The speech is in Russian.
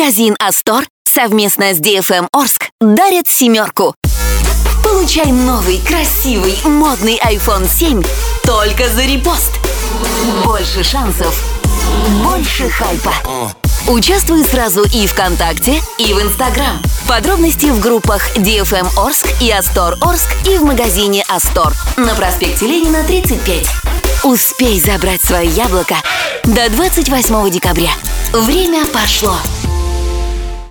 Магазин Астор совместно с DFM эм Орск дарит семерку. Получай новый, красивый, модный iPhone 7 только за репост. Больше шансов, больше хайпа. Участвуй сразу и ВКонтакте, и в Инстаграм. Подробности в группах DFM эм Орск и Астор Орск и в магазине Астор на проспекте Ленина 35. Успей забрать свое яблоко до 28 декабря. Время пошло.